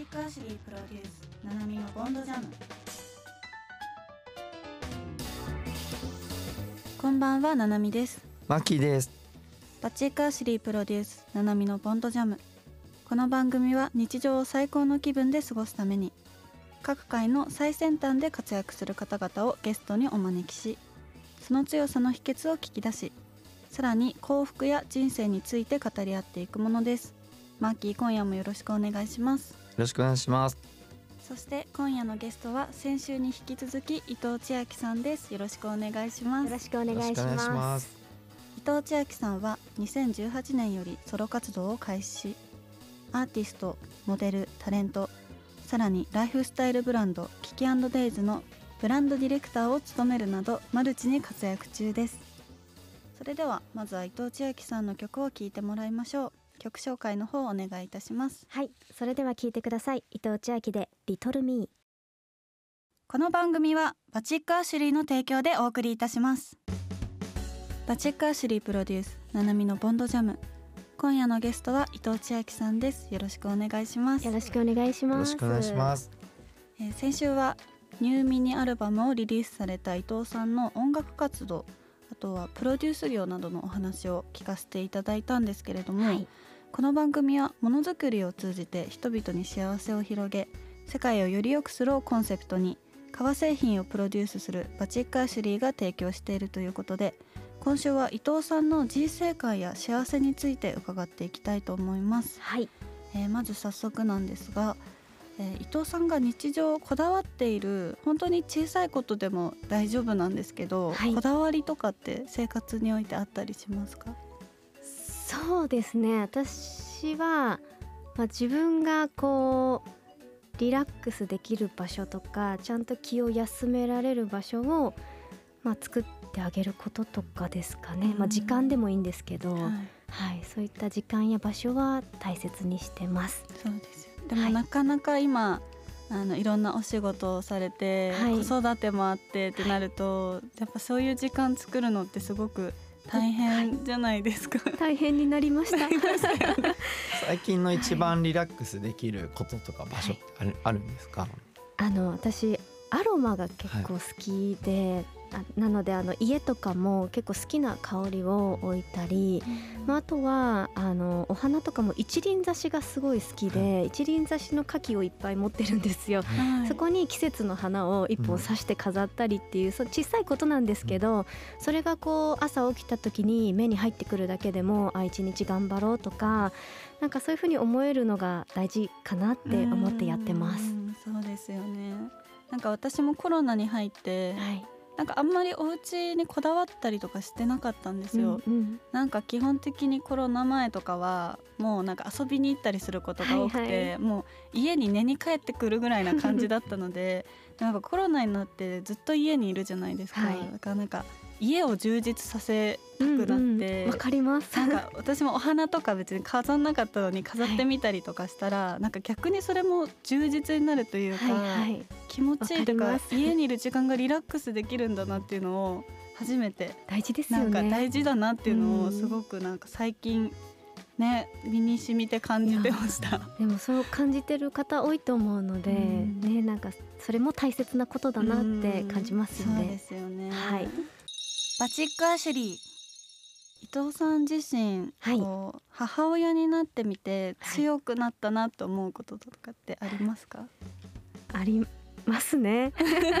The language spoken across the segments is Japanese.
チックアシュリープロデュース。ナナミのボンドジャム。こんばんはナナミです。マキです。バチックアシュリープロデュースナナミのボンドジャム。この番組は日常を最高の気分で過ごすために各界の最先端で活躍する方々をゲストにお招きしその強さの秘訣を聞き出しさらに幸福や人生について語り合っていくものです。マーキー今夜もよろしくお願いします。よろしくお願いします。そして今夜のゲストは先週に引き続き伊藤千秋さんです。よろしくお願いします。よろしくお願いしまます。す伊藤千秋さんは2018年よりソロ活動を開始。しアーティストモデルタレント。さらにライフスタイルブランドキキデイズのブランドディレクターを務めるなどマルチに活躍中です。それではまずは伊藤千秋さんの曲を聴いてもらいましょう曲紹介の方お願いいたします。はい。それでは聞いてください。伊藤千秋でリトルミーこの番組はバチックアシュリーの提供でお送りいたします。バチックアシュリープロデュースナナミのボンドジャム。今夜のゲストは伊藤千秋さんです。よろしくお願いします。よろしくお願いします。よろしくお願いします。えー先週はニューミニアルバムをリリースされた伊藤さんの音楽活動あとはプロデュース業などのお話を聞かせていただいたんですけれども、はいこの番組はものづくりを通じて人々に幸せを広げ世界をより良くするをコンセプトに革製品をプロデュースするバチックアシュリーが提供しているということで今週は伊藤さんの人生観や幸せについて伺っていきたいと思います、はい。えーまず早速なんですが、えー伊藤さんが日常こだわっている本当に小さいことでも大丈夫なんですけど、はい。こだわりとかって生活においてあったりしますか？そうですね。私は、まあ、自分がこうリラックスできる場所とかちゃんと気を休められる場所を、まあ、作ってあげることとかですかね、まあ、うん時間でもいいんですけど、はい。はい、そういった時間や場所は大切にしてます。そうですよ。でも、はい。なかなか今あのいろんなお仕事をされて、はい。子育てもあってってなると、やっぱそういう時間作るのってすごく大変じゃないですか。大変になりました。最近の一番リラックスできることとか場所ってある,、あるんですか？あの私アロマが結構好きで、あなのであの家とかも結構好きな香りを置いたり、まあ、あとはあのお花とかも一輪挿しがすごい好きで、一輪挿しの花器をいっぱい持ってるんですよ。はい。そこに季節の花を一本刺して飾ったりっていう、そう小さいことなんですけど、それがこう朝起きた時に目に入ってくるだけでもあ一日頑張ろうとかなんかそういうふうに思えるのが大事かなって思ってやってます。うん。そうですよね。なんか私もコロナに入って、はい、なんかあんまりお家にこだわったりとかしてなかったんですよ。うんうん。なんか基本的にコロナ前とかはもうなんか遊びに行ったりすることが多くて、はいはもう家に寝に帰ってくるぐらいな感じだったのでなんかコロナになってずっと家にいるじゃないですか、はい。だからなんか家を充実させたくなって、うんうんわかります。なんか私もお花とか別に飾んなかったのに飾ってみたりとかしたら、なんか逆にそれも充実になるというか、はいはい、気持ちいいとか家にいる時間がリラックスできるんだなっていうのを初めて大事ですよね。なんか大事だなっていうのうんをすごくなんか最近ね身に染みて感じてました。でもそう感じてる方多いと思うので、うんねなんかそれも大切なことだなって感じますようんそうでね。すよね。はい。バチックアシュリー伊藤さん自身、はい母親になってみてはい強くなったなと思うこととかってありますか？ありますね。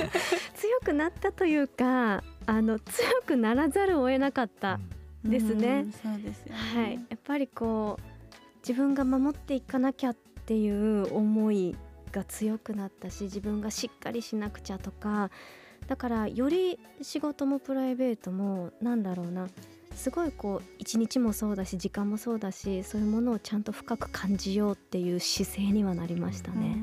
強くなったというか、あの強くならざるを得なかった。ですねうんそうですよね。はい、やっぱりこう自分が守っていかなきゃっていう思いが強くなったし自分がしっかりしなくちゃとかだからより仕事もプライベートもなんだろうなすごいこう一日もそうだし時間もそうだしそういうものをちゃんと深く感じようっていう姿勢にはなりましたね。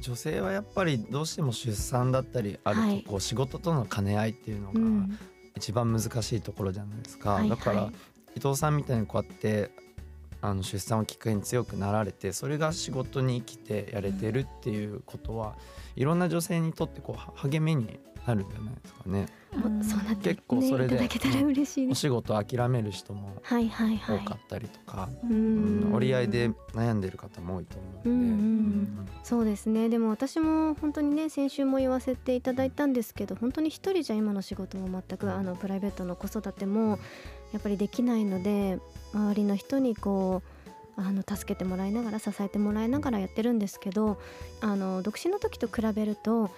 女性はやっぱりどうしても出産だったりあると、はい。こう仕事との兼ね合いっていうのがうん、一番難しいところじゃないですか、はいはい。だから伊藤さんみたいにこうやってあの出産をきっかけに強くなられてそれが仕事に生きてやれてるっていうことは、いろんな女性にとってこうは励みになるんじゃないですかね。もうそうなって結構それでね。お仕事諦める人も。多かったりとか、ううんん折り合いで悩んでる方も多いと思うので、うんうんうんそうですねでも私も本当にね先週も言わせていただいたんですけど本当に一人じゃ今の仕事も全くあのプライベートの子育てもやっぱりできないので周りの人にこうあの助けてもらいながら支えてもらいながらやってるんですけどあの独身の時と比べると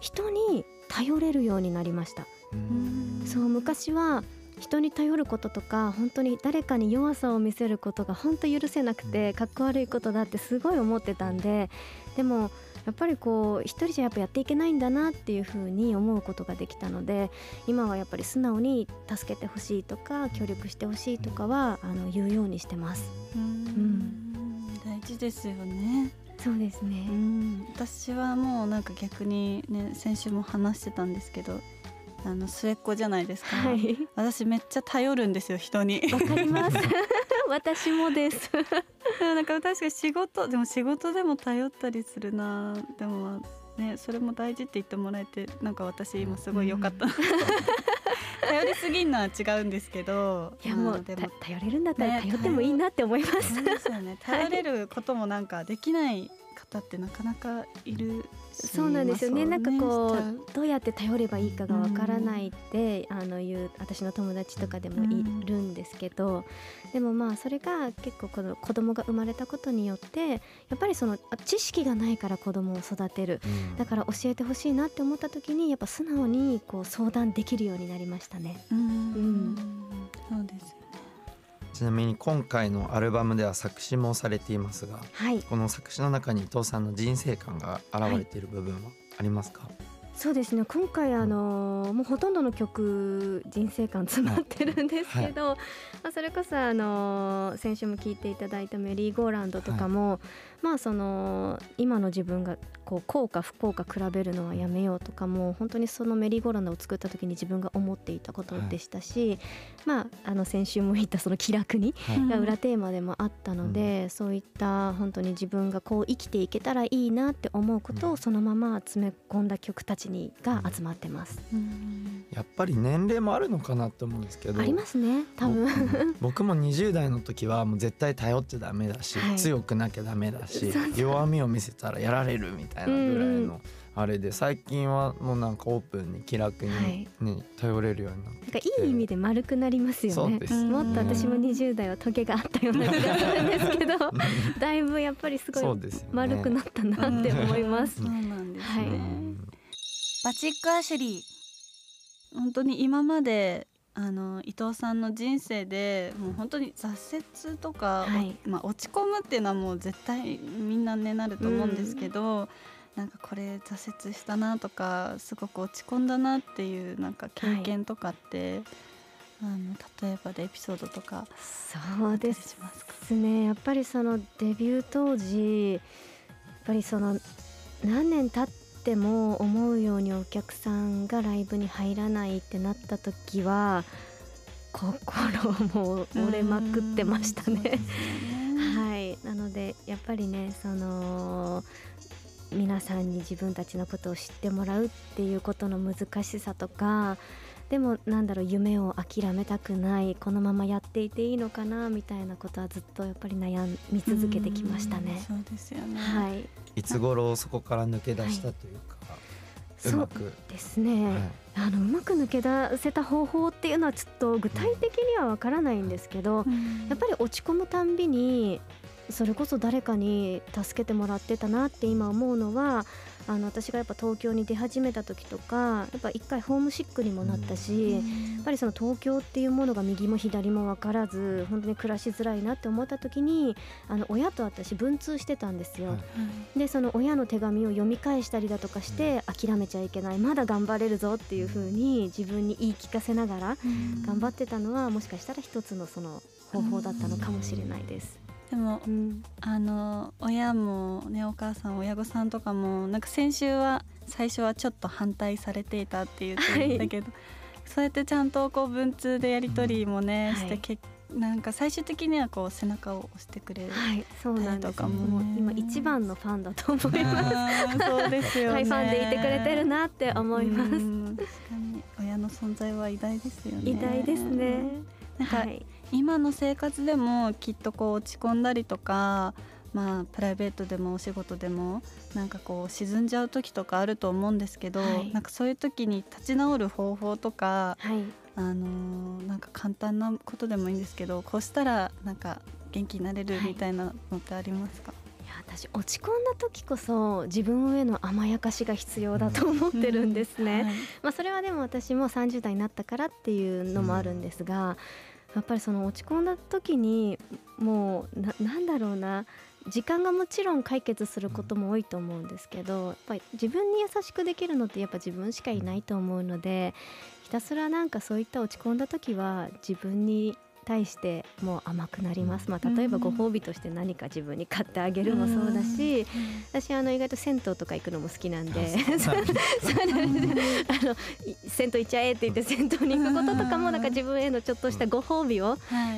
人に頼れるようになりました。うんそう昔は人に頼ることとか本当に誰かに弱さを見せることが本当許せなくてかっこ悪いことだってすごい思ってたんででもやっぱりこう一人じゃやっぱやっていけないんだなっていうふうに思うことができたので今はやっぱり素直に助けてほしいとか協力してほしいとかはあの言うようにしてます。うん大事ですよね。そうですね。うん、私はもうなんか逆にね先週も話してたんですけどあの末っ子じゃないですか、はい。私めっちゃ頼るんですよ人に。わかります。私もです なんか確かに仕事でも仕事でも頼ったりするな。でもまあねそれも大事って言ってもらえてなんか私今すごい良かった。な、頼りすぎんのは違うんですけど。いやもうまあでもた頼れるんだったらね頼ってもいいなって思います、そうですよね。頼れることもなんかできない方ってなかなかいるしそうなんですよね。まあなんかこそう。どうやって頼ればいいかがわからないって、あのいう私の友達とかでもいるんですけど、でもまあそれが結構この子供が生まれたことによってやっぱりそのあ知識がないから子供を育てる。うん。だから教えてほしいなって思った時にやっぱ素直にこう相談できるようになりましたね。うん、ちなみに今回のアルバムでは作詞もされていますがはい、この作詞の中に伊藤さんの人生観が現れている部分はありますか、そうですね。今回あのもうほとんどの曲人生観詰まってるんですけど、まあ、それこそあの先週も聴いていただいた「メリーゴーランド」とかも、まあその今の自分がこう幸か不幸か比べるのはやめようとかも本当にそのメリーゴーランドを作った時に自分が思っていたことでしたし、まああの先週も言ったその気楽にはいが裏テーマでもあったので、そういった本当に自分がこう生きていけたらいいなって思うことうん。をそのまま詰め込んだ曲たちにが集まってます。うん。やっぱり年齢もあるのかなって思うんですけどありますね多分。僕も20代の時はもう絶対頼ってダメだし、はい。強くなきゃダメだしそうそう。弱みを見せたらやられるみたいなぐらいのあれで最近はもうなんかオープンに気楽に、ね頼れるようになってなんかいい意味で丸くなりますよね。もっと私も20代はトゲがあったような気がするんですけど だいぶやっぱりすごい丸くなったなって思います。そうなんですはいね、うん。バチックアシュリー。本当に今まであの伊藤さんの人生でもう本当に挫折とか、はい。まあ、落ち込むっていうのはもう絶対みんなねなると思うんですけど、なんかこれ挫折したなとかすごく落ち込んだなっていうなんか経験とかって、あの例えばでエピソードとかそうですね。やっぱりそのデビュー当時やっぱりその何年経っても思うようにお客さんがライブに入らないってなった時は心も折れまくってましたね。よねはい。なのでやっぱりねその皆さんに自分たちのことを知ってもらうっていうことの難しさとかでもなんだろう夢を諦めたくないこのままやっていていいのかなみたいなことはずっとやっぱり悩み続けてきましたね。うんそうですよね。はい。い。つ頃そこから抜け出したというか、うそうまく、ですね、はい。あのうまく抜け出せた方法っていうのはちょっと具体的にはわからないんですけど、うん。やっぱり落ち込むたんびにそれこそ誰かに助けてもらってたなって今思うのはあの私がやっぱ東京に出始めた時とかやっぱ一回ホームシックにもなったし、やっぱりその東京っていうものが右も左も分からず本当に暮らしづらいなって思った時にあの親と私文通してたんですよ。はい。でその親の手紙を読み返したりだとかして諦めちゃいけないまだ頑張れるぞっていう風に自分に言い聞かせながら頑張ってたのはもしかしたら一つのその方法だったのかもしれないです。でもうん、あの親もねお母さん親御さんとかもなんか先週は最初はちょっと反対されていたって言ってたけど、そうやってちゃんとこう文通でやり取りもね、はいして結なんか最終的にはこう背中を押してくれる、はい、そうなんです。ももう今一番のファンだと思います。そうですよね。はい、ファンでいてくれてるなって思います。確かに親の存在は偉大ですよね。偉大ですね。なんか、はい、今の生活でもきっとこう落ち込んだりとか。まあ、プライベートでもお仕事でもなんかこう沈んじゃう時とかあると思うんですけど、はい、なんかそういう時に立ち直る方法とか、はい、あのー、なんか簡単なことでもいいんですけどこうしたらなんか元気になれるみたいなのってありますか、いや私落ち込んだ時こそ自分への甘やかしが必要だと思ってるんですね、うん。はい、まあ、それはでも私も30代になったからっていうのもあるんですが、やっぱりその落ち込んだ時にもうななんだろうな時間がもちろん解決することも多いと思うんですけどやっぱり自分に優しくできるのってやっぱ自分しかいないと思うのでひたすらなんかそういった落ち込んだ時は自分に対してもう甘くなります、まあ、例えばご褒美として何か自分に買ってあげるもそうだし、私あの意外と銭湯とか行くのも好きなんで。あ の銭湯行っちゃえって言って銭湯に行くこととかもなんか自分へのちょっとしたご褒美を、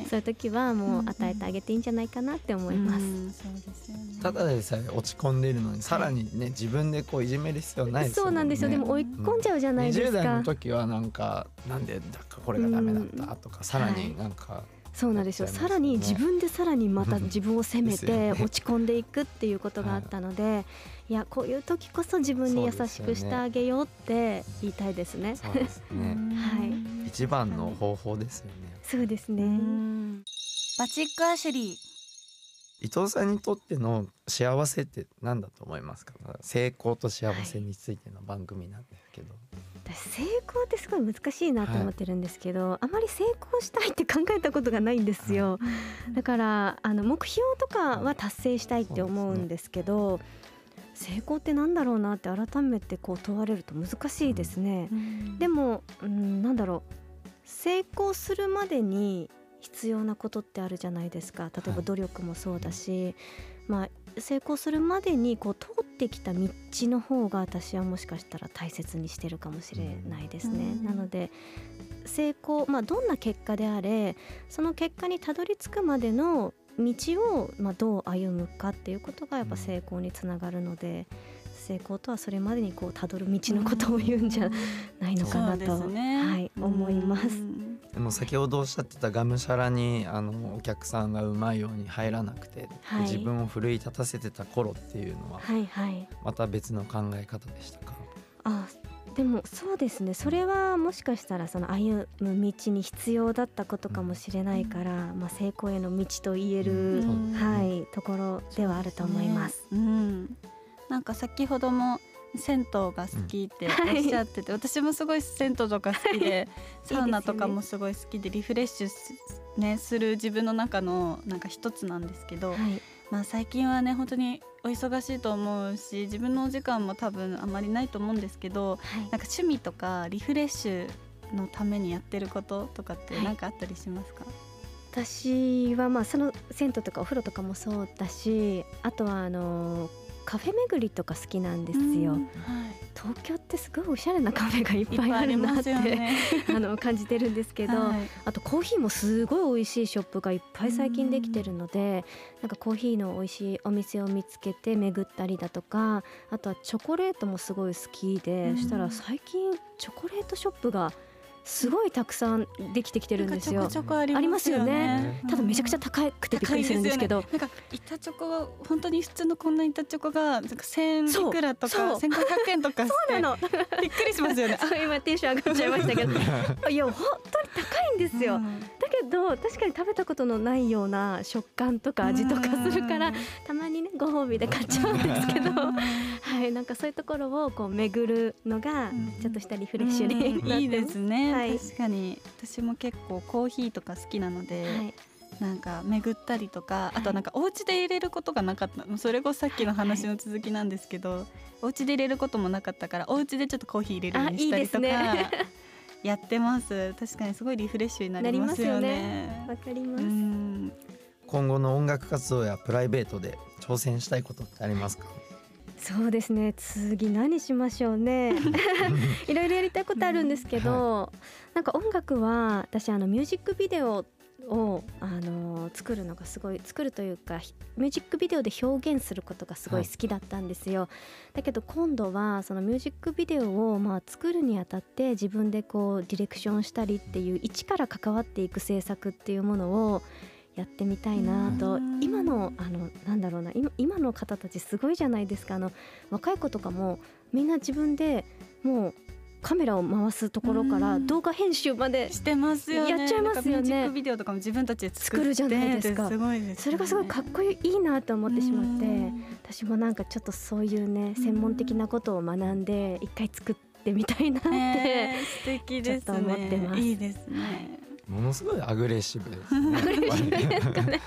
そういう時はもう与えてあげていいんじゃないかなって思います。ただでさえ落ち込んでいるのにさらにね、自分でこういじめる必要ないですよね。そうなんですよ。でも追い込んじゃうじゃないですか。20代の時はなんかなんでだかこれがダメだったとか、さらになんか、そうなんですよ、さらに自分でさらにまた 自分を責めて落ち込んでいくっていうことがあったので、いやこういう時こそ自分に優しくしてあげようって言いたいですね。そうですね。はい、一番の方法ですよね。そうですね。バチックアシュリー。伊藤さんにとっての幸せって何だと思いますか？成功と幸せについての番組なんですけど、私成功ってすごい難しいなと思ってるんですけど、はい、あまり成功したいって考えたことがないんですよ、はい、だからあの目標とかは達成したいって思うんですけど、成功ってなんだろうなって改めてこう問われると難しいですね、うん、でも、うん、なんだろう。成功するまでに必要なことってあるじゃないですか。例えば努力もそうだし、はい、まあ成功するまでにこう通ってきた道の方が私はもしかしたら大切にしてるかもしれないですね。なので成功、まあ、どんな結果であれその結果にたどり着くまでの道を、まあ、どう歩むかっていうことがやっぱ成功につながるので。成功とはそれまでにこうたどる道のことを言うんじゃないのかなと、ね、はい、思います。でも先ほどおっしゃってたがむしゃらにあのお客さんがうまいように入らなくて、はい、自分を奮い立たせてた頃っていうのは、はいはい、また別の考え方でしたか？あでもそうですね。それはもしかしたらその歩む道に必要だったことかもしれないから、うん、まあ、成功への道と言える、うん、はい、ところではあると思います。うん、なんか先ほども銭湯が好きっておっしゃってて、私もすごい銭湯とか好きで サウナとかもすごい好きでリフレッシュねする自分の中のなんか一つなんですけど、はい、まあ最近はね本当にお忙しいと思うし自分のお時間も多分あまりないと思うんですけど、はい、なんか趣味とかリフレッシュのためにやってることとかって何かあったりしますか、はい私はまあその銭湯とかお風呂とかもそうだしあとはあのカフェ巡りとか好きなんですよ、はい、東京ってすごいおしゃれなカフェがいっぱいあるなって、ね、あの感じてるんですけど、はい、あとコーヒーもすごい美味しいショップがいっぱい最近できてるのでなんかコーヒーの美味しいお店を見つけて巡ったりだとかあとはチョコレートもすごい好きでそしたら最近チョコレートショップがすごいたくさんできてきてるんですよ。ちょこちょこありますよね。ただめちゃくちゃ高くてびっくりするんですけど、なんか板チョコ本当に普通のこんな板チョコがなんか千いくらとか千五百円とかそうなの。びっくりしますよね。今テンション上がっちゃいましたけど、いや本当に高いんですよ。だけど確かに食べたことのないような食感とか味とかするからたまにねご褒美で買っちゃうんですけど、はいなんかそういうところをこう巡るのがちょっとしたリフレッシュにいいですね。はい、確かに。私も結構コーヒーとか好きなので、はい、なんか巡ったりとかあとなんかお家で入れることがなかった。それこそさっきの話の続きなんですけど、はい、お家で入れることもなかったからお家でちょっとコーヒー入れるようにしたりとか。ね、やってます。確かにすごいリフレッシュになりますよね。わ、ね、かります今後の音楽活動やプライベートで挑戦したいことってありますか？そうですね。次何しましょうね。いろいろやりたいことあるんですけど、はい、なんか音楽は私あのミュージックビデオを、あのー、作るのがすごい作るというかミュージックビデオで表現することがすごい好きだったんですよ、はい、だけど今度はそのミュージックビデオをまあ作るにあたって自分でこうディレクションしたりっていう一から関わっていく制作っていうものをやってみたいなと今のあのなんだろうな今今の方たちすごいじゃないですか。あの若い子とかもみんな自分でもうカメラを回すところから動画編集までしてますよね。やっちゃいますよね。ビデオとかも自分たちで作るじゃないですか。すごいです、ね、それがすごいかっこいいなと思ってしまって私もなんかちょっとそういうね専門的なことを学んで一回作ってみたいなって、えー、素敵ですね。思ってます。いいですねものすごいアグレッシブですね。アグレッシブですかね。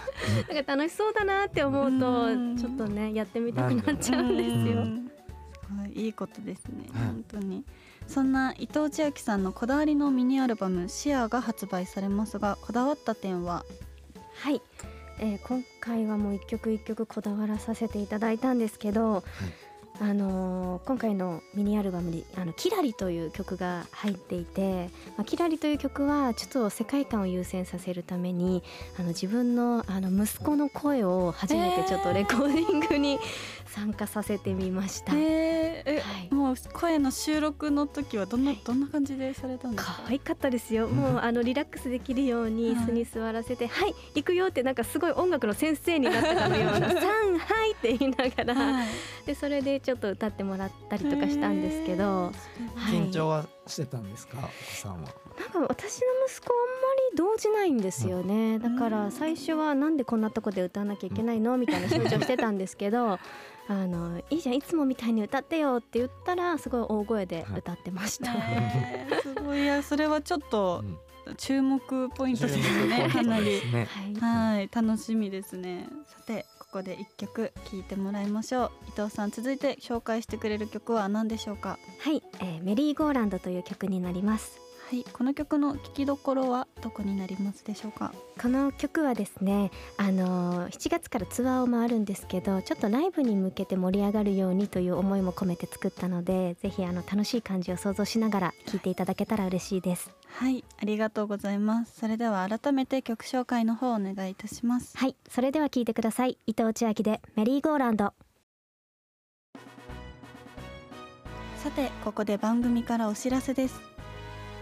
なんか楽しそうだなって思うと、ちょっとねやってみたくなっちゃうんですよ。いいことですね、本当に。そんな伊藤千秋さんのこだわりのミニアルバム「シアが発売されますがこだわった点は？はい、えー、今回はもう一曲一曲こだわらさせていただいたんですけど、はいあのー、今回のミニアルバムに「あのキラリ」という曲が入っていて「まあ、キラリ」という曲はちょっと世界観を優先させるためにあの自分のあの息子の声を初めてちょっとレコーディングに参加させてみました。えー、はい、もう声の収録の時はどんな、はい、どんな感じでされたんですか？可愛かったですよ。もうあのリラックスできるように椅子に座らせて、はい、はい、行くよってなんかすごい音楽の先生になったかのような「さんはい」って言いながら、はい、でそれでちょっと歌ってもらったりとかしたんですけど、緊張はしてたんですか、お子さんは。なんか私の息子あんまり動じないんですよね、だから最初はなんでこんなとこで歌わなきゃいけないの？みたいな緊張してたんですけどあのいいじゃんいつもみたいに歌ってよって言ったらすごい大声で歌ってました。すごい。やそれはちょっと、注目ポイントですね。かなり、はい、楽しみですね。さて、ここで一曲聴いてもらいましょう。伊藤さん、続いて紹介してくれる曲は何でしょうか？はい、えー、メリーゴーランドという曲になります。はい、この曲の聴きどころはどこになりますでしょうか？この曲はですねあの7月からツアーを回るんですけどちょっとライブに向けて盛り上がるようにという思いも込めて作ったのでぜひあの楽しい感じを想像しながら聴いていただけたら嬉しいです。はいありがとうございます。それでは改めて曲紹介の方お願いいたします。はいそれでは聴いてください。伊藤千秋でメリーゴーランド。さてここで番組からお知らせです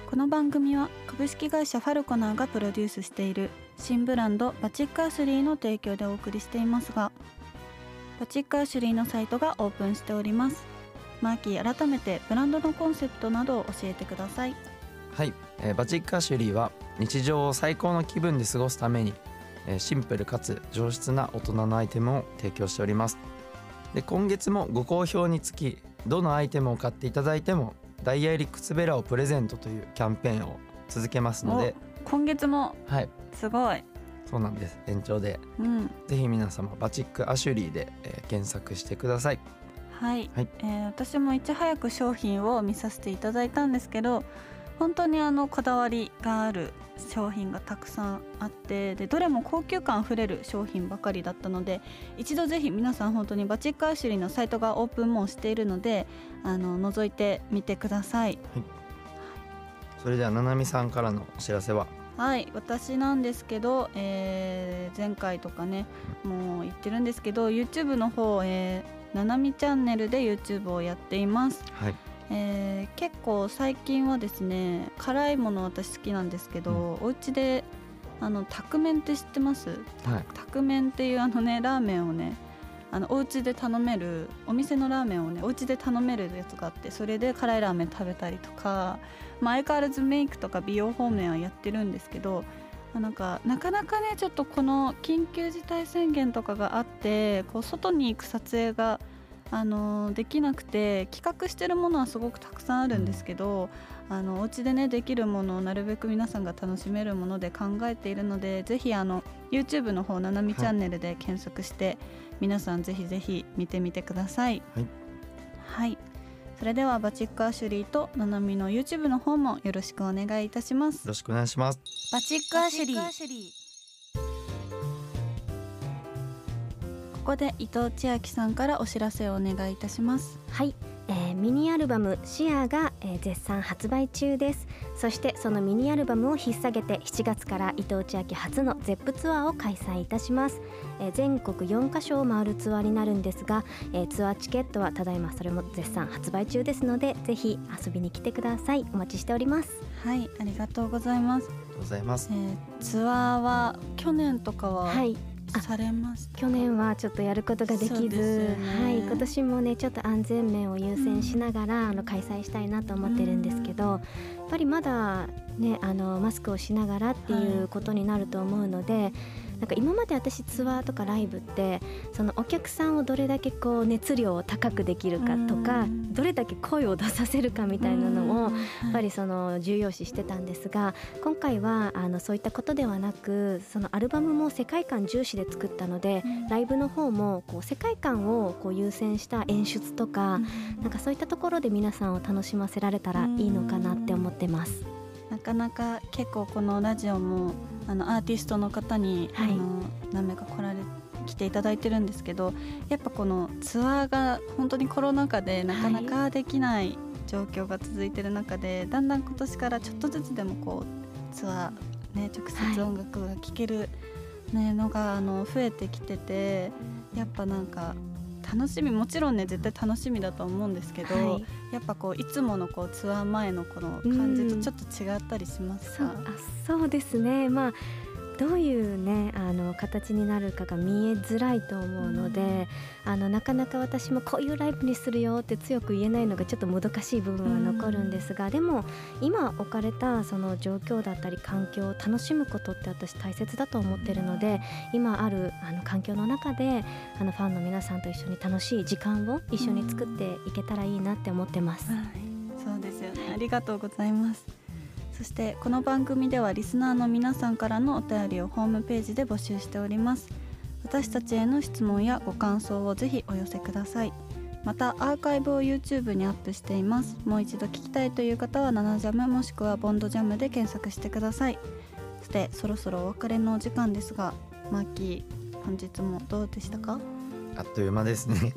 この番組は株式会社ファルコナーがプロデュースしている新ブランドバチックアシュリーの提供でお送りしていますがバチックアシュリーのサイトがオープンしております。マーキー改めてブランドのコンセプトなどを教えてください。はい、えー、バチックアシュリーは日常を最高の気分で過ごすために、え、シンプルかつ上質な大人のアイテムを提供しております。で今月もご好評につきどのアイテムを買っていただいてもダイヤ入り靴べらをプレゼントというキャンペーンを続けますので今月も？はい。すごい。そうなんです。延長で、うん、ぜひ皆様バチックアシュリーで、えー、検索してください。はい、はい、えー、私もいち早く商品を見させていただいたんですけど本当にあのこだわりがある商品がたくさんあってでどれも高級感あふれる商品ばかりだったので一度ぜひ皆さん本当にバチックアシュリーのサイトがオープンもしているのであの覗いてみてください、はい、それではななみさんからのお知らせは？はい私なんですけど、えー、前回とかねもう言ってるんですけど YouTube の方、えー、ななみチャンネルで YouTube をやっています。はいえー、結構最近はですね辛いもの私好きなんですけど、うん、お家であのタクメンって知ってます、はい、タクメンっていうあのねラーメンをねあのお家で頼めるお店のラーメンをねお家で頼めるやつがあってそれで辛いラーメン食べたりとか、まあ、相変わらずメイクとか美容方面はやってるんですけどなんかなかなかねちょっとこの緊急事態宣言とかがあってこう外に行く撮影があのできなくて企画してるものはすごくたくさんあるんですけど、うん、あのお家でねできるものをなるべく皆さんが楽しめるもので考えているのでぜひあの YouTube の方ななみチャンネルで検索して、はい、皆さんぜひぜひ見てみてください。はい、はい、それではバチックアシュリーとななみの YouTube の方もよろしくお願いいたします。よろしくお願いします。バチックアシュリー。ここで伊藤千秋さんからお知らせをお願いいたします。はい。えーミニアルバム「シアが、えー絶賛発売中です。そしてそのミニアルバムを引っ提げて7月から伊藤千秋初の ZEP ツアーを開催いたします、えー全国4カ所を回るツアーになるんですが、えーツアーチケットはただいまそれも絶賛発売中ですのでぜひ遊びに来てください。お待ちしております。はいありがとうございます、ありがとうございます。えーツアーは去年とかははい。あされまし去年はちょっとやることができず、ね。はい、今年もねちょっと安全面を優先しながら、あの開催したいなと思ってるんですけど、やっぱりまだねあのマスクをしながらっていうことになると思うので、なんか今まで私ツアーとかライブってそのお客さんをどれだけこう熱量を高くできるかとか、うん。どれだけ声を出させるかみたいなのを、うん。やっぱりその重要視してたんですが今回はあのそういったことではなくそのアルバムも世界観重視で作ったので、うん。ライブの方もこう世界観をこう優先した演出とか、なんかそういったところで皆さんを楽しませられたらいいのかなって思ってます。なかなか結構このラジオもあのアーティストの方に、はい。あの何名か来られ来ていただいてるんですけどやっぱこのツアーが本当にコロナ禍でなかなかできない状況が続いてる中で、だんだん今年からちょっとずつでもこうツアー、ね、直接音楽が聴ける、ねのがあの増えてきててやっぱなんか楽しみもちろんね絶対楽しみだと思うんですけど、はい。やっぱこういつものこうツアー前のこの感じとちょっと違ったりしますそうか、あそうですね。まあどういうねあの形になるかが見えづらいと思うので、あのなかなか私もこういうライブにするよって強く言えないのがちょっともどかしい部分は残るんですが、でも今置かれたその状況だったり環境を楽しむことって私大切だと思ってるので今あるあの環境の中であのファンの皆さんと一緒に楽しい時間を一緒に作っていけたらいいなって思ってます。はい、そうですよね。ありがとうございますそしてこの番組ではリスナーの皆さんからのお便りをホームページで募集しております。私たちへの質問やご感想をぜひお寄せください。またアーカイブを YouTube にアップしています。もう一度聞きたいという方は「ナナジャム」もしくは「ボンドジャム」で検索してください。そしてそろそろお別れのお時間ですがマーキー本日もどうでしたか？あっという間ですね。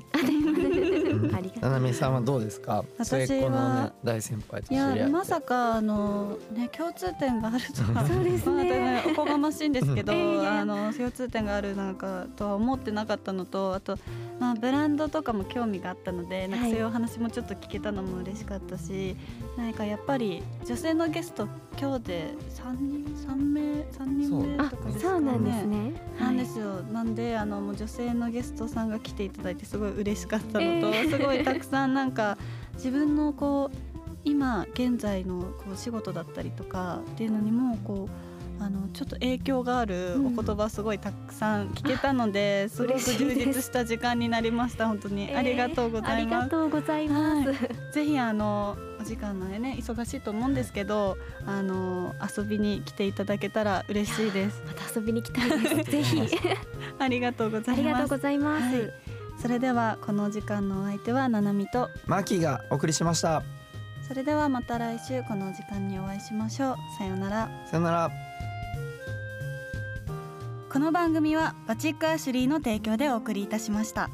ななみさんはどうですか？私はね大先輩いやまさかあのね共通点があるとは。そうですね。まあおこがましいんですけどあの共通点があるなんかとは思ってなかったのとあとまあブランドとかも興味があったのでなんかはいそういうお話もちょっと聞けたのも嬉しかったし、なんかやっぱり女性のゲスト今日で三人三名三人目あとかですかね。そう。なんですね。なんですよ、なんであのもう女性のゲストさんが来ていただいてすごい嬉しかったのと、えー。すごいたくさんなんか自分のこう今現在のこう仕事だったりとかっていうのにもこうあのちょっと影響があるお言葉すごいたくさん聞けたので、すごく充実した時間になりました本当に、えーありがとうございありがます。とうございます。はぜひあのお時間内ね忙しいと思うんですけどあの遊びに来ていただけたら嬉しいです。また遊びに来たいです。ぜひ。ありがとうございます。ありがとうございます。はい それではこの時間のお相手はななみとマーキーがお送りしましたそれではまた来週この時間にお会いしましょうさようならさよならこの番組はバチックアシュリーの提供でお送りいたしました。